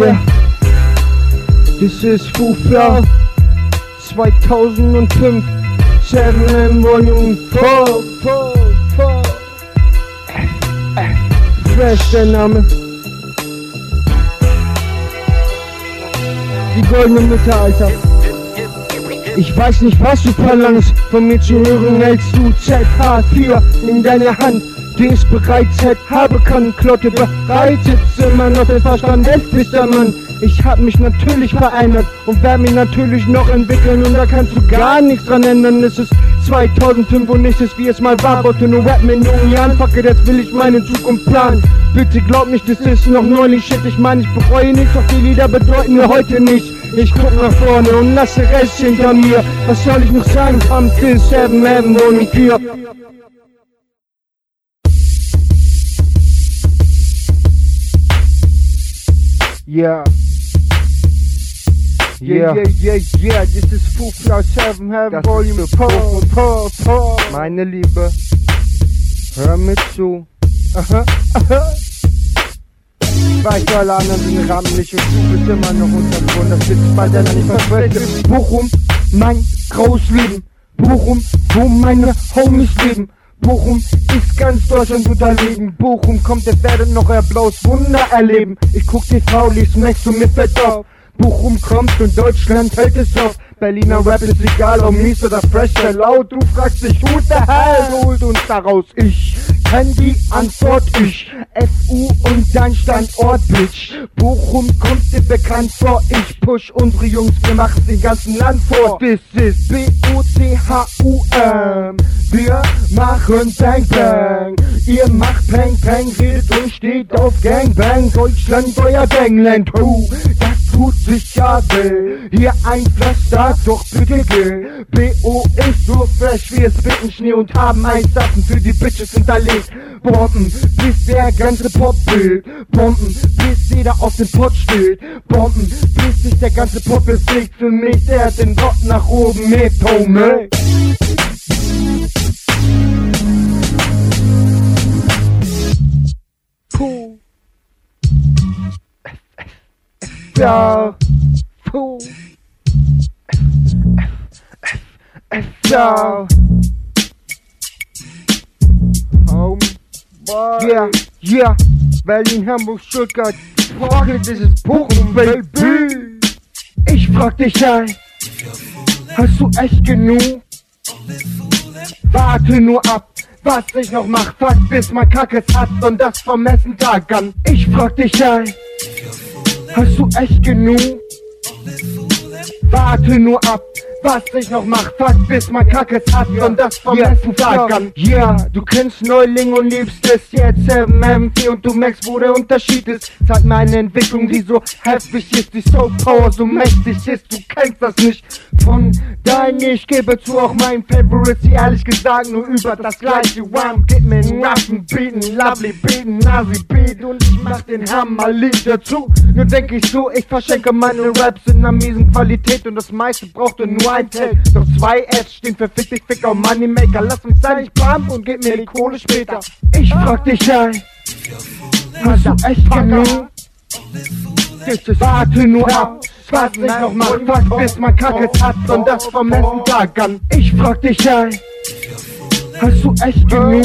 Yeah. This is Fufla 2005 7 Volume 4 4 4 Fresh der Name. Die goldene Mitte, Alter. Ich weiß nicht, was du verlangst, von mir zu hören, hältst du ZH4 in deiner Hand die es bereits hätte, habe kann, Klotte bereitet, immer noch den Verstand, der Mann. Ich hab mich natürlich verändert und werde mich natürlich noch entwickeln und da kannst du gar nichts dran ändern. Es ist 2005 und nichts ist wie es mal war, wollte nur Rap mit jungen Jahren, fuck it, jetzt will ich meine Zukunft planen. Bitte glaub nicht, das ist noch neulich Shit, ich meine, ich bereue nichts, doch die Lieder bedeuten mir heute nichts. Ich guck nach vorne und lasse Rest hinter mir. Was soll ich noch sagen? Am Till 7 Heaven Volume 4. Yeah. Yeah, yeah, yeah, yeah, this is Full Flow 7 Heaven Volume 4, 4, 4. Meine Liebe, hör mir zu. Aha, aha. Weiß, alle anderen sind ramlich und du bist immer noch unter Grund. Das wird bald einer nicht versprechen. Bochum, mein Großleben. Bochum, wo meine Homies leben. Bochum ist ganz Deutschland unterlegen. Bochum kommt, es werdet noch euer blaues Wunder erleben. Ich guck TV, lies Max und mir. Bochum kommt und Deutschland hält es auf. Berliner Rap ist egal, ob mies oder fresh oder laut. Du fragst dich, who the hell holt uns daraus? Ich kenn die Antwort, ich. FU und dein Standort, Bitch. Bochum kommt dir bekannt vor. Ich push unsere Jungs, wir machen den ganzen Land vor. This is B-O-C-H-U-M. Wir machen Bang Bang. Ihr macht Peng Peng, redet und steht auf Gang Bang. Deutschland, euer Gangland. Das tut sich ja weh. Hier ein Pflaster, doch bitte. BO ist so fresh, wir spitten Schnee und haben Eissachen für die Bitches hinterlegt. Bomben, bis der ganze Pop will. Bomben, bis jeder auf dem Pott steht. Bomben, bis sich der ganze Pop bewegt. Für mich, der den Rock nach oben mit, Homie. Ja. Puh. Ja. Home. Yeah, yeah. Berlin, Hamburg, Stuttgart. Frage, das ist Bochum, Baby. Ich frag dich ein. Hast du echt genug? Warte nur ab, was ich noch mach, fuck bis man Kackes hat und das vom Messen Tag an. Ich frag dich ein, hast du echt genug? Warte nur ab, was ich noch mach, fuck bis man Kackes hat und das vom yeah, Tag an. Yeah, du kennst Neuling und liebst es jetzt 7M4 und du merkst, wo der Unterschied ist. Zeig mir eine Entwicklung, die so heftig ist, die Soul Power so mächtig ist, du kennst das nicht. Von dein, ich gebe zu, auch mein Favorite, sie ehrlich gesagt nur über das gleiche Rhyme. Gib mir einen Rappen, Beaten, Lovely Beaten, Nazi Beat und ich mach den Hammer-Lied dazu. Nur denk ich so, ich verschenke meine Raps in einer miesen Qualität und das meiste brauchte nur ein Take. Doch zwei S stehen für Fick dich, Fick auf Moneymaker. Lass mich sein, ich pump und gib mir die Kohle später. Ich frag dich ein, hast du echt genug? Warte nur ab, was ich noch mach, fuck bis man Kackes hat und das vom ersten Tag an. Ich frag dich ein, hast du echt genug?